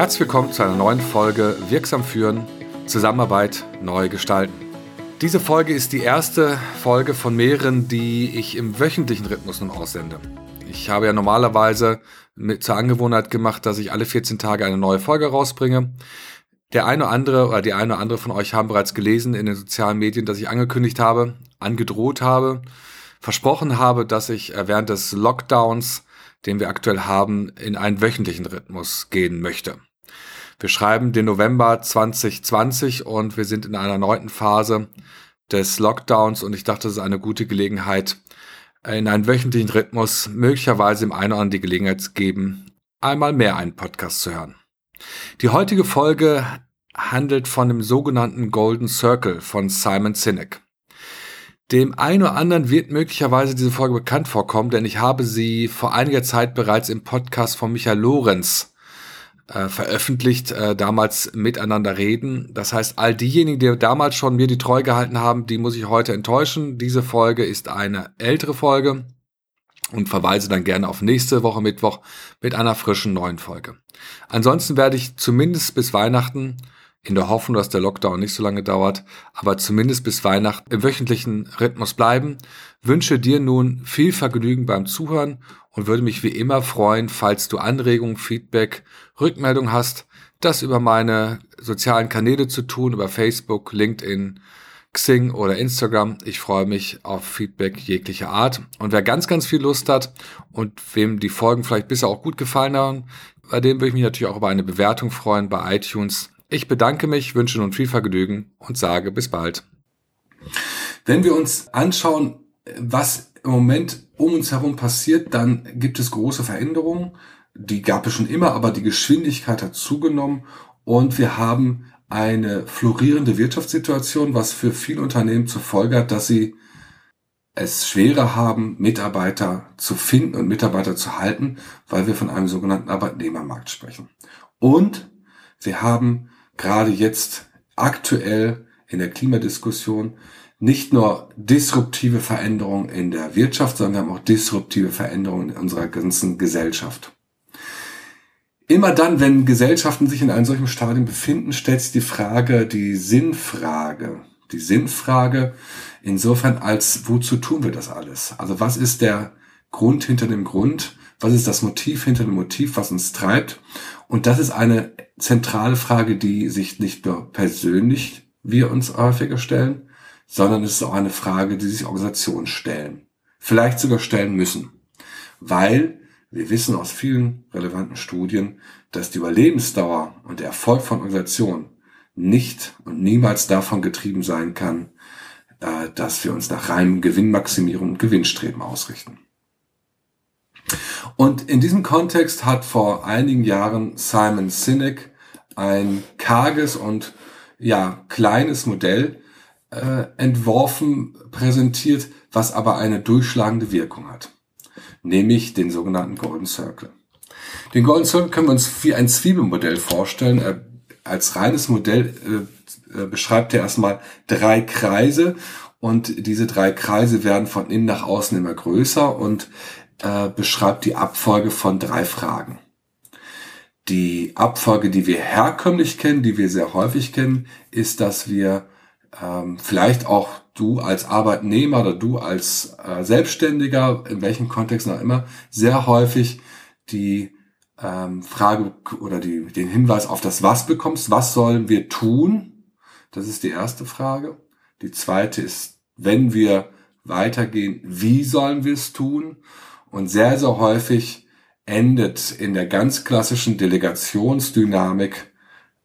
Herzlich willkommen zu einer neuen Folge Wirksam führen, Zusammenarbeit neu gestalten. Diese Folge ist die erste Folge von mehreren, die ich im wöchentlichen Rhythmus nun aussende. Ich habe ja normalerweise zur Angewohnheit gemacht, dass ich alle 14 Tage eine neue Folge rausbringe. Der eine oder andere oder die eine oder andere von euch haben bereits gelesen in den sozialen Medien, dass ich angekündigt habe, angedroht habe, versprochen habe, dass ich während des Lockdowns, den wir aktuell haben, in einen wöchentlichen Rhythmus gehen möchte. Wir schreiben den November 2020 und wir sind in einer neunten Phase des Lockdowns und ich dachte, das ist eine gute Gelegenheit, in einen wöchentlichen Rhythmus möglicherweise im einen oder anderen die Gelegenheit zu geben, einmal mehr einen Podcast zu hören. Die heutige Folge handelt von dem sogenannten Golden Circle von Simon Sinek. Dem einen oder anderen wird möglicherweise diese Folge bekannt vorkommen, denn ich habe sie vor einiger Zeit bereits im Podcast von Michael Lorenz äh, veröffentlicht, äh, damals miteinander reden. Das heißt, all diejenigen, die damals schon mir die Treu gehalten haben, die muss ich heute enttäuschen. Diese Folge ist eine ältere Folge und verweise dann gerne auf nächste Woche Mittwoch mit einer frischen neuen Folge. Ansonsten werde ich zumindest bis Weihnachten in der Hoffnung, dass der Lockdown nicht so lange dauert, aber zumindest bis Weihnachten im wöchentlichen Rhythmus bleiben. Wünsche dir nun viel Vergnügen beim Zuhören und würde mich wie immer freuen, falls du Anregungen, Feedback, Rückmeldung hast, das über meine sozialen Kanäle zu tun, über Facebook, LinkedIn, Xing oder Instagram. Ich freue mich auf Feedback jeglicher Art. Und wer ganz, ganz viel Lust hat und wem die Folgen vielleicht bisher auch gut gefallen haben, bei dem würde ich mich natürlich auch über eine Bewertung freuen bei iTunes. Ich bedanke mich, wünsche nun viel Vergnügen und sage bis bald. Wenn wir uns anschauen, was im Moment um uns herum passiert, dann gibt es große Veränderungen. Die gab es schon immer, aber die Geschwindigkeit hat zugenommen und wir haben eine florierende Wirtschaftssituation, was für viele Unternehmen zur Folge hat, dass sie es schwerer haben, Mitarbeiter zu finden und Mitarbeiter zu halten, weil wir von einem sogenannten Arbeitnehmermarkt sprechen. Und wir haben gerade jetzt aktuell in der Klimadiskussion nicht nur disruptive Veränderungen in der Wirtschaft, sondern wir haben auch disruptive Veränderungen in unserer ganzen Gesellschaft. Immer dann, wenn Gesellschaften sich in einem solchen Stadium befinden, stellt sich die Frage, die Sinnfrage. Die Sinnfrage insofern als, wozu tun wir das alles? Also was ist der Grund hinter dem Grund? Was ist das Motiv hinter dem Motiv, was uns treibt? Und das ist eine zentrale Frage, die sich nicht nur persönlich wir uns häufiger stellen, sondern es ist auch eine Frage, die sich Organisationen stellen. Vielleicht sogar stellen müssen. Weil wir wissen aus vielen relevanten Studien, dass die Überlebensdauer und der Erfolg von Organisationen nicht und niemals davon getrieben sein kann, äh, dass wir uns nach reinem Gewinnmaximierung und Gewinnstreben ausrichten. Und in diesem Kontext hat vor einigen Jahren Simon Sinek ein karges und ja kleines Modell äh, entworfen, präsentiert, was aber eine durchschlagende Wirkung hat. Nämlich den sogenannten Golden Circle. Den Golden Circle können wir uns wie ein Zwiebelmodell vorstellen. Er, als reines Modell äh, äh, beschreibt er erstmal drei Kreise und diese drei Kreise werden von innen nach außen immer größer und äh, beschreibt die Abfolge von drei Fragen. Die Abfolge, die wir herkömmlich kennen, die wir sehr häufig kennen, ist, dass wir ähm, vielleicht auch du als Arbeitnehmer oder du als äh, Selbstständiger, in welchem Kontext noch immer, sehr häufig die ähm, Frage oder die, den Hinweis auf das Was bekommst. Was sollen wir tun? Das ist die erste Frage. Die zweite ist, wenn wir weitergehen, wie sollen wir es tun? Und sehr, sehr häufig endet in der ganz klassischen Delegationsdynamik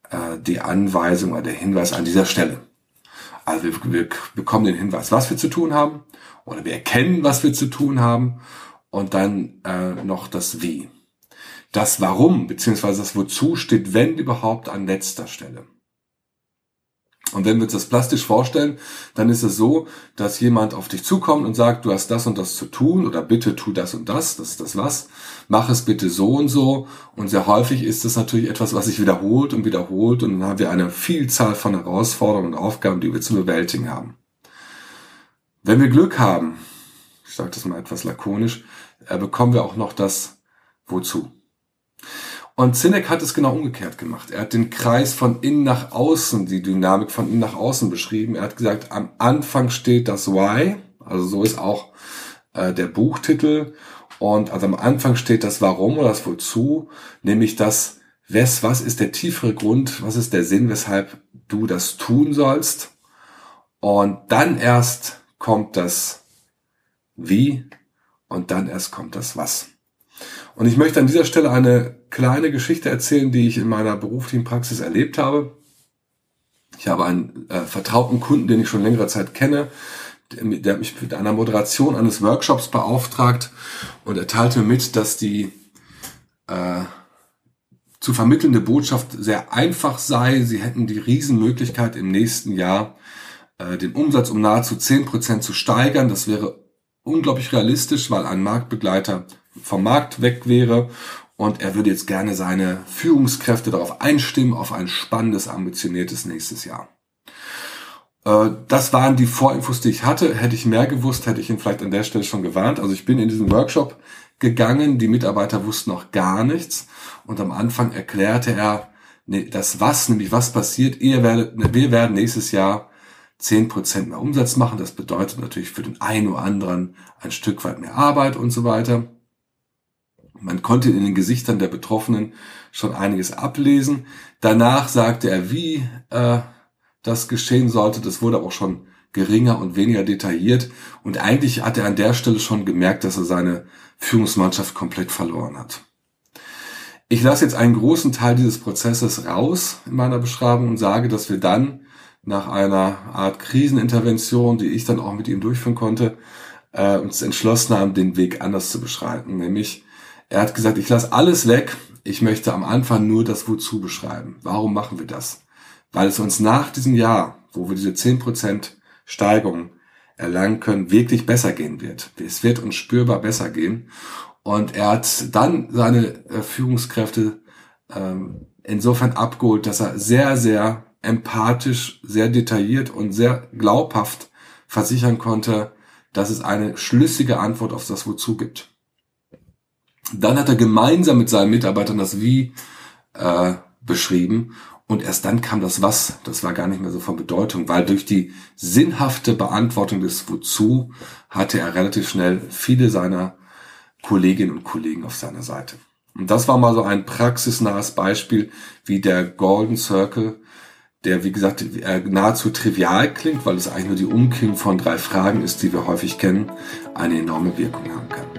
äh, die Anweisung oder der Hinweis an dieser Stelle. Also wir, wir bekommen den Hinweis, was wir zu tun haben, oder wir erkennen, was wir zu tun haben, und dann äh, noch das Wie. Das Warum beziehungsweise das Wozu steht, wenn überhaupt, an letzter Stelle. Und wenn wir uns das plastisch vorstellen, dann ist es so, dass jemand auf dich zukommt und sagt, du hast das und das zu tun oder bitte tu das und das, das ist das was, mach es bitte so und so. Und sehr häufig ist das natürlich etwas, was sich wiederholt und wiederholt und dann haben wir eine Vielzahl von Herausforderungen und Aufgaben, die wir zu bewältigen haben. Wenn wir Glück haben, ich sage das mal etwas lakonisch, äh, bekommen wir auch noch das Wozu. Und Zinneck hat es genau umgekehrt gemacht. Er hat den Kreis von innen nach außen, die Dynamik von innen nach außen beschrieben. Er hat gesagt, am Anfang steht das Why, also so ist auch äh, der Buchtitel. Und also am Anfang steht das Warum oder das Wozu, nämlich das, was, was ist der tiefere Grund, was ist der Sinn, weshalb du das tun sollst. Und dann erst kommt das Wie und dann erst kommt das Was. Und ich möchte an dieser Stelle eine kleine Geschichte erzählen, die ich in meiner beruflichen Praxis erlebt habe. Ich habe einen äh, vertrauten Kunden, den ich schon längere Zeit kenne, der, der mich mit einer Moderation eines Workshops beauftragt und er teilte mir mit, dass die äh, zu vermittelnde Botschaft sehr einfach sei. Sie hätten die Riesenmöglichkeit im nächsten Jahr äh, den Umsatz um nahezu zehn Prozent zu steigern. Das wäre unglaublich realistisch, weil ein Marktbegleiter vom Markt weg wäre und er würde jetzt gerne seine Führungskräfte darauf einstimmen, auf ein spannendes, ambitioniertes nächstes Jahr. Äh, das waren die Vorinfos, die ich hatte. Hätte ich mehr gewusst, hätte ich ihn vielleicht an der Stelle schon gewarnt. Also ich bin in diesen Workshop gegangen, die Mitarbeiter wussten noch gar nichts und am Anfang erklärte er das was, nämlich was passiert. Ihr werdet, wir werden nächstes Jahr zehn Prozent mehr Umsatz machen. Das bedeutet natürlich für den einen oder anderen ein Stück weit mehr Arbeit und so weiter. Man konnte in den Gesichtern der Betroffenen schon einiges ablesen. Danach sagte er, wie äh, das geschehen sollte. Das wurde auch schon geringer und weniger detailliert. Und eigentlich hat er an der Stelle schon gemerkt, dass er seine Führungsmannschaft komplett verloren hat. Ich lasse jetzt einen großen Teil dieses Prozesses raus in meiner Beschreibung und sage, dass wir dann nach einer Art Krisenintervention, die ich dann auch mit ihm durchführen konnte, äh, uns entschlossen haben, den Weg anders zu beschreiten. Nämlich, er hat gesagt, ich lasse alles weg. Ich möchte am Anfang nur das Wozu beschreiben. Warum machen wir das? Weil es uns nach diesem Jahr, wo wir diese 10% Steigerung erlangen können, wirklich besser gehen wird. Es wird uns spürbar besser gehen. Und er hat dann seine äh, Führungskräfte ähm, insofern abgeholt, dass er sehr, sehr empathisch, sehr detailliert und sehr glaubhaft versichern konnte, dass es eine schlüssige Antwort auf das Wozu gibt. Dann hat er gemeinsam mit seinen Mitarbeitern das Wie äh, beschrieben und erst dann kam das Was. Das war gar nicht mehr so von Bedeutung, weil durch die sinnhafte Beantwortung des Wozu hatte er relativ schnell viele seiner Kolleginnen und Kollegen auf seiner Seite. Und das war mal so ein praxisnahes Beispiel, wie der Golden Circle, der wie gesagt äh, nahezu trivial klingt, weil es eigentlich nur die Umkehrung von drei Fragen ist, die wir häufig kennen, eine enorme Wirkung haben kann.